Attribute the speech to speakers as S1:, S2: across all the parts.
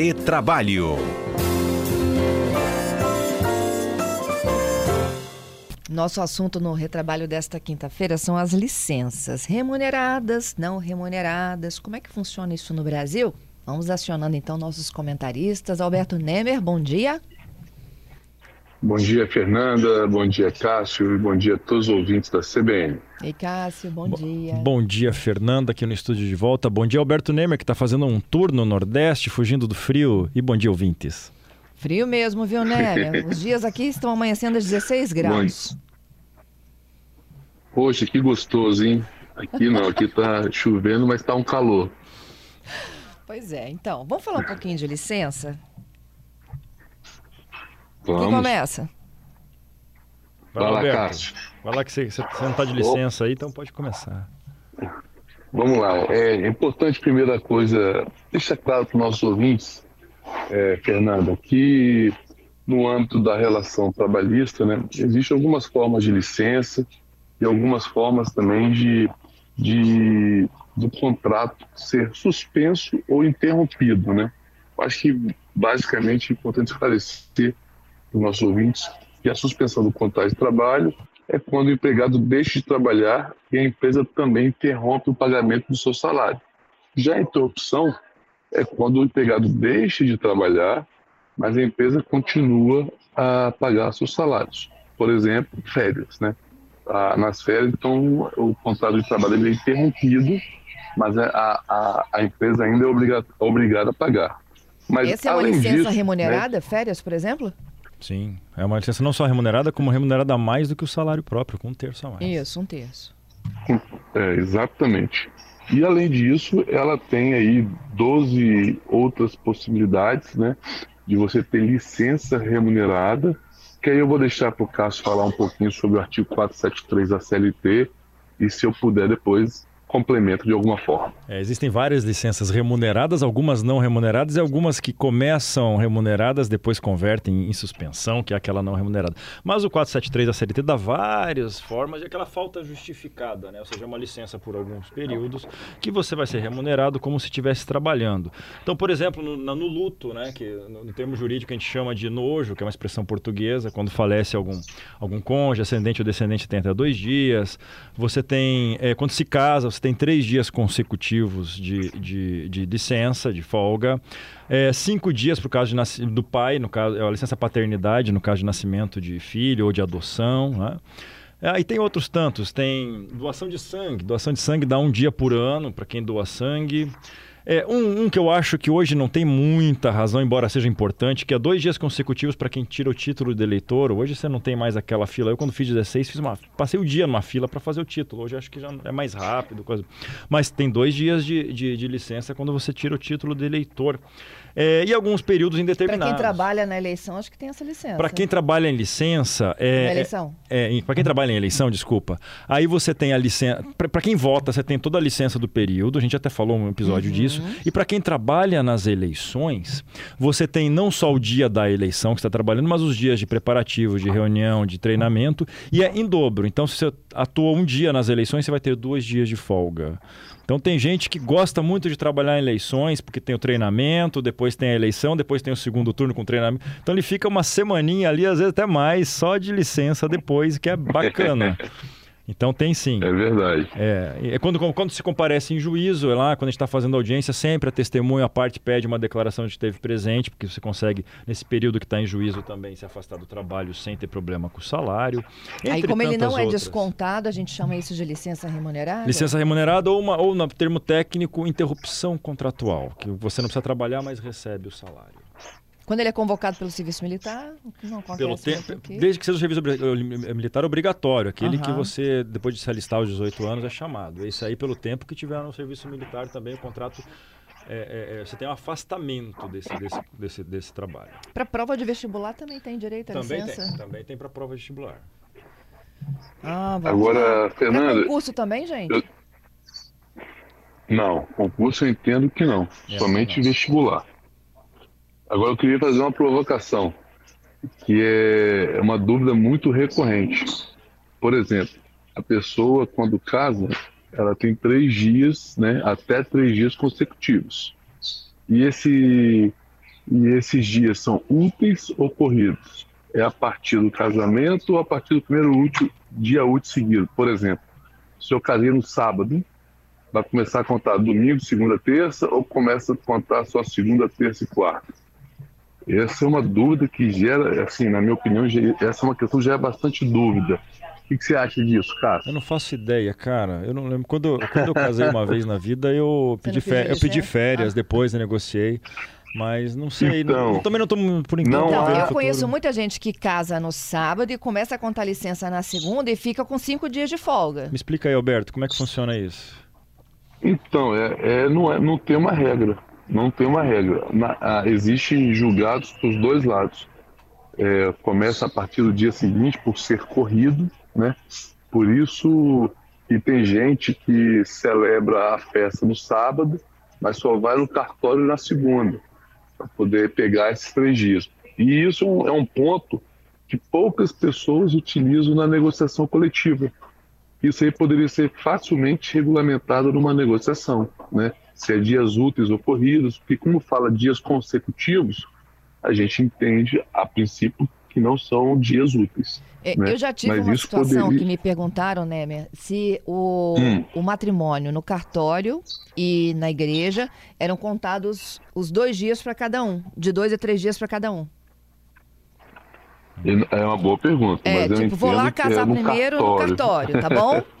S1: Retrabalho.
S2: Nosso assunto no retrabalho desta quinta-feira são as licenças remuneradas, não remuneradas. Como é que funciona isso no Brasil? Vamos acionando então nossos comentaristas. Alberto Nemer, bom dia.
S3: Bom dia, Fernanda. Bom dia, Cássio. E bom dia a todos os ouvintes da CBN.
S2: Ei, Cássio, bom dia.
S4: Bom dia, Fernanda, aqui no estúdio de volta. Bom dia, Alberto Nemer, que está fazendo um tour no Nordeste, fugindo do frio. E bom dia, ouvintes.
S2: Frio mesmo, viu, Nemer? Os dias aqui estão amanhecendo a 16 graus.
S3: Poxa, que gostoso, hein? Aqui não, aqui tá chovendo, mas tá um calor.
S2: Pois é, então, vamos falar um pouquinho de licença?
S3: Vamos.
S2: Quem começa?
S4: Vai lá,
S3: Vai lá,
S4: Alberto.
S3: Cássio.
S4: Vai lá que você, você não está de licença aí, então pode começar.
S3: Vamos lá. É importante, primeira coisa, deixar claro para os nossos ouvintes, é, Fernanda, que no âmbito da relação trabalhista, né, existem algumas formas de licença e algumas formas também de, de do contrato ser suspenso ou interrompido, né? Acho que basicamente é importante esclarecer para os nossos ouvintes que a suspensão do contrato de trabalho é quando o empregado deixa de trabalhar e a empresa também interrompe o pagamento do seu salário. Já a interrupção é quando o empregado deixa de trabalhar, mas a empresa continua a pagar seus salários. Por exemplo, férias, né? Ah, nas férias, então o contrato de trabalho é interrompido, mas a, a, a empresa ainda é obrigada, obrigada a pagar. Mas,
S2: Essa é uma licença
S3: disso, né,
S2: remunerada? Férias, por exemplo?
S4: Sim, é uma licença não só remunerada, como remunerada a mais do que o salário próprio, com um terço a mais.
S2: Isso, um terço.
S3: É, exatamente. E além disso, ela tem aí 12 outras possibilidades, né, de você ter licença remunerada, que aí eu vou deixar para o Cássio falar um pouquinho sobre o artigo 473 da CLT e se eu puder depois complemento de alguma forma.
S4: É, existem várias licenças remuneradas, algumas não remuneradas e algumas que começam remuneradas, depois convertem em suspensão, que é aquela não remunerada. Mas o 473 da CLT dá várias formas de aquela falta justificada, né? ou seja, uma licença por alguns períodos que você vai ser remunerado como se estivesse trabalhando. Então, por exemplo, no, no luto, né? que no, no termo jurídico a gente chama de nojo, que é uma expressão portuguesa, quando falece algum, algum cônjuge, ascendente ou descendente tem até dois dias. Você tem, é, quando se casa, você tem três dias consecutivos de, de, de licença, de folga. É, cinco dias o caso de do pai, no caso, é a licença paternidade, no caso de nascimento de filho ou de adoção. Né? É, e tem outros tantos, tem doação de sangue. Doação de sangue dá um dia por ano para quem doa sangue. É, um, um que eu acho que hoje não tem muita razão, embora seja importante, que é dois dias consecutivos para quem tira o título de eleitor. Hoje você não tem mais aquela fila. Eu, quando fiz 16, fiz uma, passei o dia numa fila para fazer o título. Hoje acho que já é mais rápido. Coisa. Mas tem dois dias de, de, de licença quando você tira o título de eleitor. É, e alguns períodos
S2: Para
S4: indeterminados.
S2: quem trabalha na eleição, acho que tem essa licença.
S4: Para quem trabalha em licença. É,
S2: Na eleição?
S4: É, para quem trabalha em eleição, desculpa. Aí você tem a licença. Para quem vota, você tem toda a licença do período. A gente até falou um episódio disso. E para quem trabalha nas eleições, você tem não só o dia da eleição que está trabalhando, mas os dias de preparativo, de reunião, de treinamento. E é em dobro. Então, se você atua um dia nas eleições, você vai ter dois dias de folga. Então tem gente que gosta muito de trabalhar em eleições, porque tem o treinamento, depois tem a eleição, depois tem o segundo turno com treinamento. Então ele fica uma semaninha ali, às vezes até mais, só de licença depois, que é bacana. Então tem sim.
S3: É verdade.
S4: É, é quando, quando se comparece em juízo, é lá, quando a gente está fazendo audiência, sempre a testemunha, a parte pede uma declaração de que esteve presente, porque você consegue, nesse período que está em juízo também, se afastar do trabalho sem ter problema com o salário.
S2: Aí, como ele não é
S4: outras.
S2: descontado, a gente chama isso de licença remunerada?
S4: Licença remunerada ou, uma, ou no termo técnico, interrupção contratual, que você não precisa trabalhar, mas recebe o salário.
S2: Quando ele é convocado pelo serviço militar, não acontece
S4: Pelo tempo,
S2: aqui.
S4: desde que seja o serviço eh, militar obrigatório, aquele que
S2: Aham.
S4: você, depois de se alistar aos 18 anos, é chamado. Isso aí pelo tempo que tiver no serviço militar também, o contrato, é, é, é, você tem um afastamento desse, desse, desse, desse trabalho.
S2: Para prova de vestibular também tem direito à
S4: Também
S2: licença?
S4: tem, também tem para prova vestibular.
S2: Ah, lá.
S3: Agora,
S2: Pra
S3: Fernanda,
S2: concurso também, gente?
S3: eu- não, concurso eu entendo que não,
S4: É,
S3: somente
S4: não.
S3: vestibular. Agora eu queria fazer uma provocação, que é uma dúvida muito recorrente. Por exemplo, a pessoa quando casa, ela tem três dias, né, até três dias consecutivos. E esse e esses dias são úteis ou corridos? É a partir do casamento ou a partir do primeiro útil, dia útil seguido? Por exemplo, se eu casei no sábado, vai começar a contar domingo, segunda, terça ou começa a contar só segunda, terça e quarta? Essa é uma dúvida que gera, assim, na minha opinião, essa é uma questão que gera bastante dúvida. O que, que você acha disso, cara?
S4: Eu não faço ideia, cara. Eu não lembro. Quando, quando eu casei uma vez na vida, eu pedi, férias, eu pedi férias, ah. depois eu negociei. Mas não sei, então, não, também não estou por enquanto.
S2: Não, eu conheço muita gente que casa no sábado e começa a contar licença na segunda e fica com cinco dias de folga.
S4: Me explica aí, Alberto, como é que funciona isso?
S3: Então, é, é não, é, não tem uma regra. Não tem uma regra. Na, a, existe julgados para os dois lados. É, começa a partir do dia seguinte por ser corrido, né? Por isso que tem gente que celebra a festa no sábado, mas só vai no cartório na segunda, para poder pegar esses três dias. E isso é um ponto que poucas pessoas utilizam na negociação coletiva. Isso aí poderia ser facilmente regulamentado numa negociação, né? Se é dias úteis ou corridos, porque como fala dias consecutivos, a gente entende a princípio que não são dias úteis.
S2: É, né? Eu já tive Mas uma situação poderia... que me perguntaram, né, se o, hum. o matrimônio no cartório e na igreja eram contados os dois dias para cada um, de dois a três dias para cada um.
S3: É uma boa pergunta.
S2: É, tipo, vou lá casar é no primeiro cartório. no cartório, tá bom?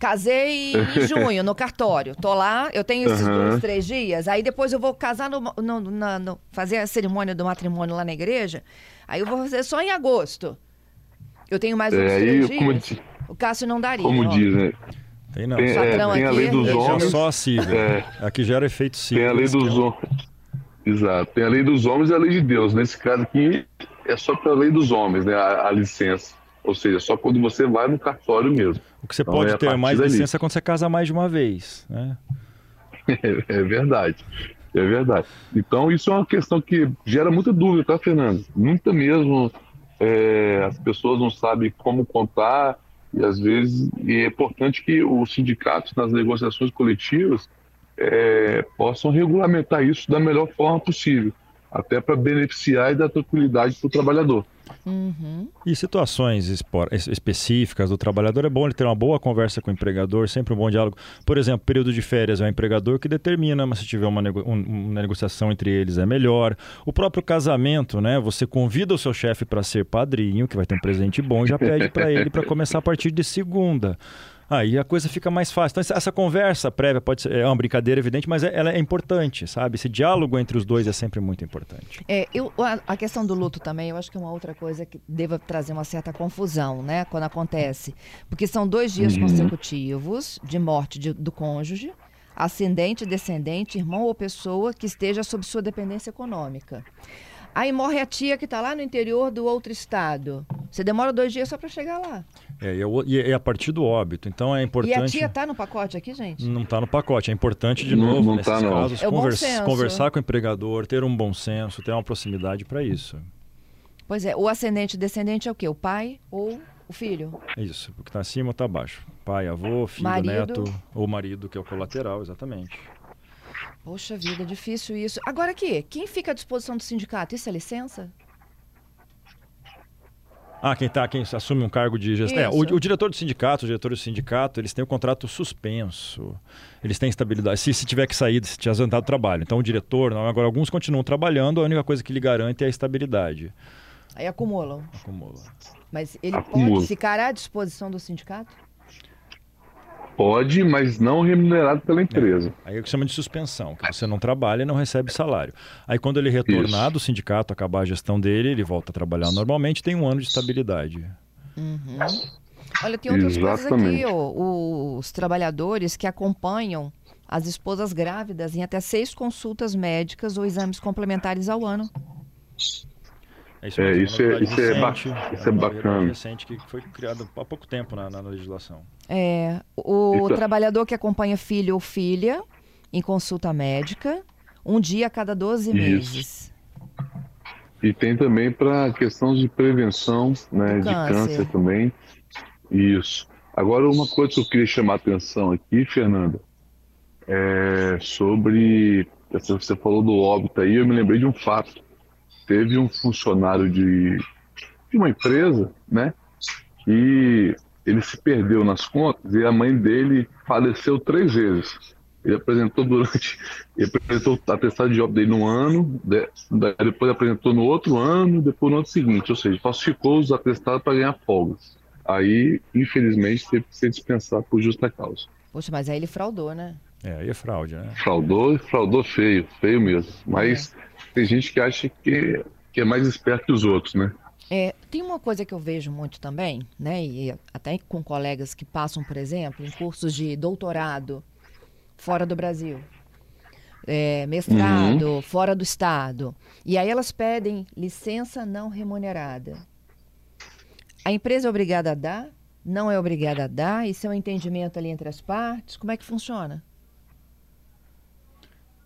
S2: Casei em junho, no cartório. Tô lá, eu tenho esses uhum. dois, três dias. Aí depois eu vou casar no, no, na, no, fazer a cerimônia do matrimônio lá na igreja. Aí eu vou fazer só em agosto. Eu tenho mais uns é, três dias. O Cássio não daria.
S3: Como ó. diz, né?
S4: Tem não. Tem, é, tem a lei dos é homens. Só a CIVA. É, aqui gera efeito CIVA.
S3: Tem a lei dos homens. Exato. Tem a lei dos homens e a lei de Deus. Nesse caso aqui é só pela lei dos homens, né? a, a licença. Ou seja, só quando você vai no cartório mesmo.
S4: O que você então, pode é ter mais dali. licença quando você casa mais de uma vez, né?
S3: é verdade. É verdade. Então, isso é uma questão que gera muita dúvida, tá, Fernando? Muita mesmo. É, as pessoas não sabem como contar, e às vezes e é importante que os sindicatos, nas negociações coletivas, é, possam regulamentar isso da melhor forma possível, até para beneficiar e dar tranquilidade para o trabalhador.
S4: Uhum. E situações específicas do trabalhador, é bom ele ter uma boa conversa com o empregador, sempre um bom diálogo. Por exemplo, período de férias é o empregador que determina, mas se tiver uma, nego uma negociação entre eles é melhor. O próprio casamento, né? Você convida o seu chefe para ser padrinho, que vai ter um presente bom, e já pede para ele para começar a partir de segunda. Aí a coisa fica mais fácil. Então, essa conversa prévia pode ser é uma brincadeira, evidente, mas é, ela é importante, sabe? Esse diálogo entre os dois é sempre muito importante.
S2: É, eu, a, a, questão do luto também, eu acho que é uma outra coisa que deva trazer uma certa confusão, né? Quando acontece. Porque são dois dias uhum. consecutivos de morte de, do cônjuge, ascendente, descendente, irmão ou pessoa que esteja sob sua dependência econômica. Aí morre a tia que está lá no interior do outro estado. Você demora dois dias só para chegar lá.
S4: É, e é, a partir do óbito. Então é importante. E a
S2: tia está no pacote aqui, gente?
S4: Não está no pacote. É importante, de novo, não, nesses tá, casos, é conversa, conversar com o empregador, ter um bom senso, ter uma proximidade para isso.
S2: Pois é, o ascendente e descendente é o quê? O pai ou o filho?
S4: É isso, o que está acima ou está abaixo. Pai, avô, filho, marido. neto ou marido, que é o colateral, exatamente.
S2: Poxa vida, difícil isso. Agora aqui, quem fica à disposição do sindicato? Isso é licença?
S4: Ah, quem tá, quem assume um cargo de gestão. É, o, o, diretor do sindicato, o diretor do sindicato, eles têm o contrato suspenso. Eles têm estabilidade. Se, se tiver que sair, se tiver ausentado do trabalho. Então o diretor, não, agora alguns continuam trabalhando, a única coisa que lhe garante é a estabilidade.
S2: Aí acumulam.
S4: Acumula.
S2: Mas ele Acumula. pode ficar à disposição do sindicato?
S3: Pode, mas não remunerado pela empresa.
S4: É. Aí é o que chama de suspensão, que você não trabalha e não recebe salário. Aí quando ele retornar Isso. do sindicato, acabar a gestão dele, ele volta a trabalhar normalmente, tem um ano de estabilidade.
S2: Uhum. Olha, tem outras Exatamente. coisas aqui, ó, os trabalhadores que acompanham as esposas grávidas em até seis consultas médicas ou exames complementares ao ano.
S3: É, isso é, isso, é, isso, é, recente, é, isso é bacana.
S4: recente que foi criado há pouco tempo na, na legislação.
S2: É, o então... trabalhador que acompanha filho ou filha em consulta médica, um dia a cada 12 meses.
S3: E tem também para questões de prevenção né, de câncer. câncer também. Isso. Agora, uma coisa que eu queria chamar a atenção aqui, Fernanda, é sobre. Você falou do óbito aí, eu me lembrei de um fato teve um funcionário de, de uma empresa, né? E ele se perdeu nas contas e a mãe dele faleceu três vezes. Ele apresentou durante. Ele apresentou o atestado de óbito dele no ano, depois apresentou no outro ano, depois no ano seguinte. Ou seja, falsificou os atestados para ganhar folgas. Aí, infelizmente, teve que ser dispensado por justa causa.
S2: Poxa, mas aí ele fraudou, né?
S4: É, aí é fraude, né?
S3: Fraudou, fraudou feio, feio mesmo. Mas é. Tem gente que acha que, que é mais esperto que os outros, né?
S2: É, tem uma coisa que eu vejo muito também, né? E até com colegas que passam, por exemplo, em cursos de doutorado fora do Brasil. É, mestrado uhum. fora do estado. E aí elas pedem licença não remunerada. A empresa é obrigada a dar? Não é obrigada a dar? Isso é um entendimento ali entre as partes? Como é que funciona?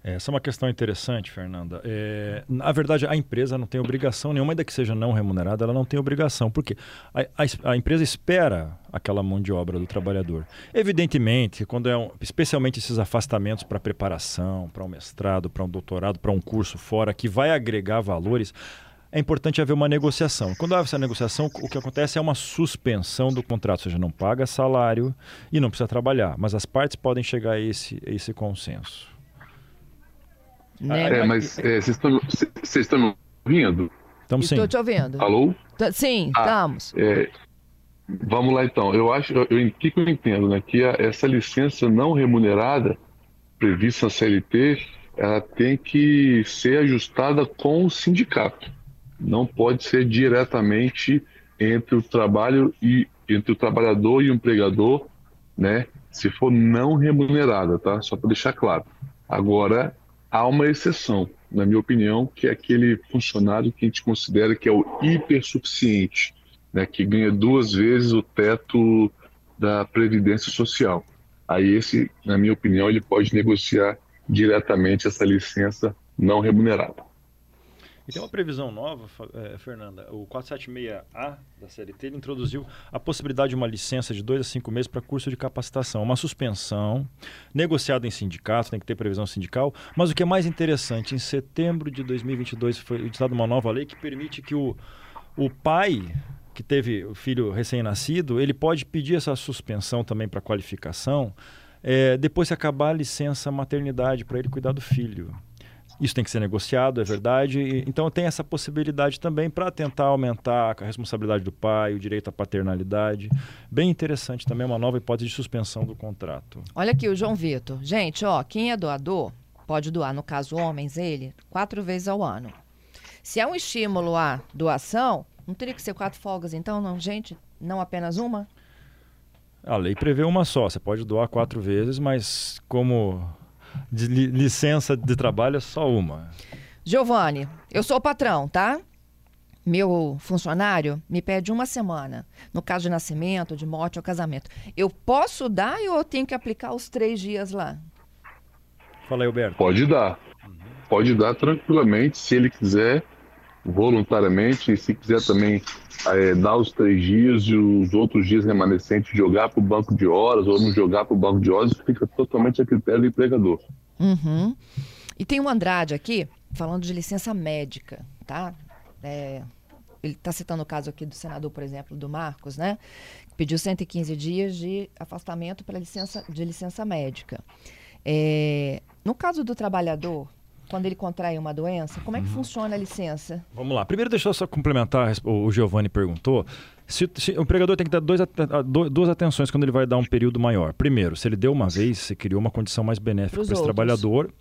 S4: Essa é uma questão interessante, Fernanda. É, na verdade, a empresa não tem obrigação nenhuma, ainda que seja não remunerada, ela não tem obrigação. porque a, a, a, empresa espera aquela mão de obra do trabalhador. Evidentemente, quando é um, especialmente esses afastamentos para preparação, para um mestrado, para um doutorado, para um curso fora, que vai agregar valores, é importante haver uma negociação. Quando há essa negociação, o que acontece é uma suspensão do contrato, ou seja, não paga salário e não precisa trabalhar. Mas as partes podem chegar a esse, a esse consenso.
S3: Né? É, mas é, vocês é, estão me ouvindo?
S4: Estamos sim.
S2: Estou te ouvindo.
S3: Alô?
S2: Sim, ah, estamos.
S3: É, vamos lá então. Eu acho, o que, que eu entendo, né? Que a, essa licença não remunerada prevista na CLT, ela tem que ser ajustada com o sindicato. Não pode ser diretamente entre o trabalho e entre o trabalhador e o empregador, né? Se for não remunerada, tá? Só para deixar claro. Agora, há uma exceção, na minha opinião, que é aquele funcionário que a gente considera que é o hipersuficiente, né, que ganha duas vezes o teto da Previdência Social. Aí esse, na minha opinião, ele pode negociar diretamente essa licença não remunerada.
S4: E tem uma previsão nova, é, Fernanda. O 476A da CLT ele introduziu a possibilidade de uma licença de dois a cinco meses para curso de capacitação. Uma suspensão, negociada em sindicato, tem que ter previsão sindical. Mas o que é mais interessante, em setembro de 2022 foi editada uma nova lei que permite que o, o pai que teve o filho recém-nascido, ele pode pedir essa suspensão também para qualificação, é, depois que acabar a licença maternidade para ele cuidar do filho. Isso tem que ser negociado, é verdade. Então tem essa possibilidade também para tentar aumentar a responsabilidade do pai, o direito à paternalidade. Bem interessante também uma nova hipótese de suspensão do contrato.
S2: Olha aqui o João Vitor. Gente, ó, quem é doador pode doar, no caso homens, ele, quatro vezes ao ano. Se é um estímulo à doação, não teria que ser quatro folgas, então, não, gente? Não apenas uma?
S4: A lei prevê uma só. Você pode doar quatro vezes, mas como de li licença de trabalho é só uma.
S2: Giovanni, eu sou o patrão, tá? Meu funcionário me pede uma semana. No caso de nascimento, de morte ou casamento. Eu posso dar ou eu tenho que aplicar os três dias lá?
S4: Fala aí, Alberto.
S3: Pode dar. Pode dar tranquilamente, se ele quiser, voluntariamente, e se quiser também é, dar os três dias e os outros dias remanescentes jogar para o banco de horas ou não jogar para o banco de horas, fica totalmente a critério do empregador.
S2: Uhum. E tem o Andrade aqui falando de licença médica, tá? É, ele está citando o caso aqui do senador, por exemplo, do Marcos, né? Que pediu 115 dias de afastamento para licença, de licença médica. É, no caso do trabalhador, quando ele contrai uma doença? Como é que uhum. funciona a licença?
S4: Vamos lá. Primeiro, deixa eu só complementar, o Giovanni perguntou. Se, se, o empregador tem que dar dois, duas atenções quando ele vai dar um período maior. Primeiro, se ele deu uma vez, você criou uma condição mais benéfica para esse trabalhador.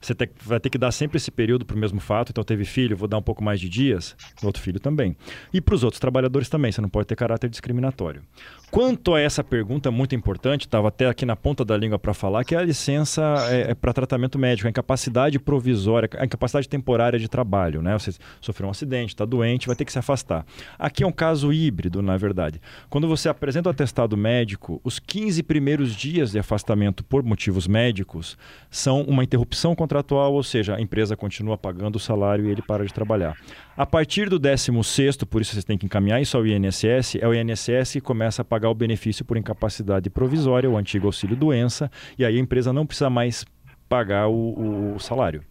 S4: Você te, vai ter que dar sempre esse período para o mesmo fato. Então, teve filho, vou dar um pouco mais de dias. Outro filho também. E para os outros trabalhadores também, você não pode ter caráter discriminatório. Quanto a essa pergunta muito importante, estava até aqui na ponta da língua para falar, que é a licença é, é para tratamento médico, a incapacidade provisória, a incapacidade temporária de trabalho. Né? Você sofreu um acidente, está doente, vai ter que se afastar. Aqui é um caso híbrido, na verdade. Quando você apresenta o atestado médico, os 15 primeiros dias de afastamento por motivos médicos são uma interrupção contratual, ou seja, a empresa continua pagando o salário e ele para de trabalhar. A partir do 16, por isso vocês têm que encaminhar isso ao INSS, é o INSS que começa a pagar o benefício por incapacidade provisória, o antigo auxílio-doença, e aí a empresa não precisa mais pagar o, o salário.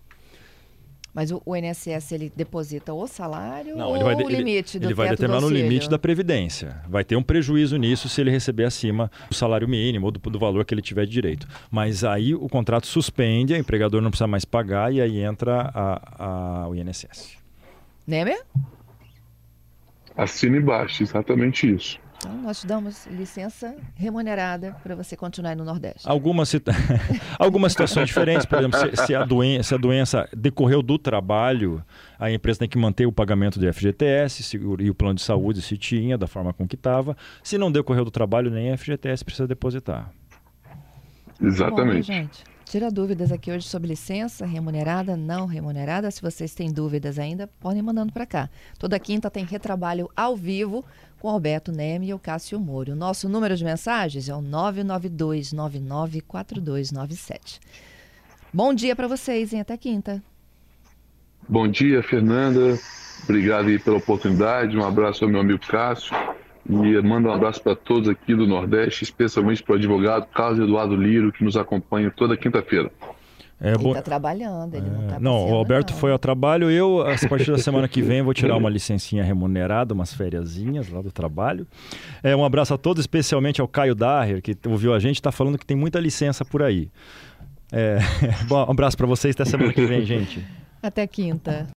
S2: Mas o, o INSS ele deposita o salário
S4: Não,
S2: ou
S4: ele vai,
S2: o
S4: de- ele-
S2: limite do
S4: ele vai determinar no
S2: auxílio?
S4: limite da Previdência. Vai ter um prejuízo nisso se ele receber acima do salário mínimo ou do, do valor que ele tiver de direito. Mas aí o contrato suspende, o empregador não precisa mais pagar e aí entra a, a- o INSS.
S2: Nemer?
S3: Assina embaixo, exatamente isso.
S2: Então, nós te damos licença remunerada para você continuar aí no Nordeste.
S4: Algumas, situ- Algumas situações diferentes, por exemplo, se, se a doen- se a doença decorreu do trabalho, a empresa tem que manter o pagamento do FGTS seguro- e o plano de saúde, se tinha, da forma com que estava. Se não decorreu do trabalho, nem a FGTS precisa depositar.
S2: Bom, né,
S3: Exatamente.
S2: gente? Tira dúvidas aqui hoje sobre licença remunerada, não remunerada. Se vocês têm dúvidas ainda, podem ir mandando para cá. Toda quinta tem retrabalho ao vivo com Alberto Neme e o Cássio Moro. O nosso número de mensagens é o 992994297. Bom dia para vocês, hein? Até quinta.
S3: Bom dia, Fernanda. Obrigado aí pela oportunidade. Um abraço ao meu amigo Cássio. E mando um abraço para todos aqui do Nordeste, especialmente para o advogado Carlos Eduardo Liro, que nos acompanha toda quinta-feira.
S4: É
S2: Ele está trabalhando, ele não está
S4: Não, o Alberto foi ao trabalho. Eu, a partir da semana que vem, vou tirar uma licencinha remunerada, umas fériasinhas lá do trabalho. É, um abraço a todos, especialmente ao Caio Daher, que ouviu a gente, está falando que tem muita licença por aí. É, bom, um abraço para vocês, até semana que vem, gente.
S2: Até quinta.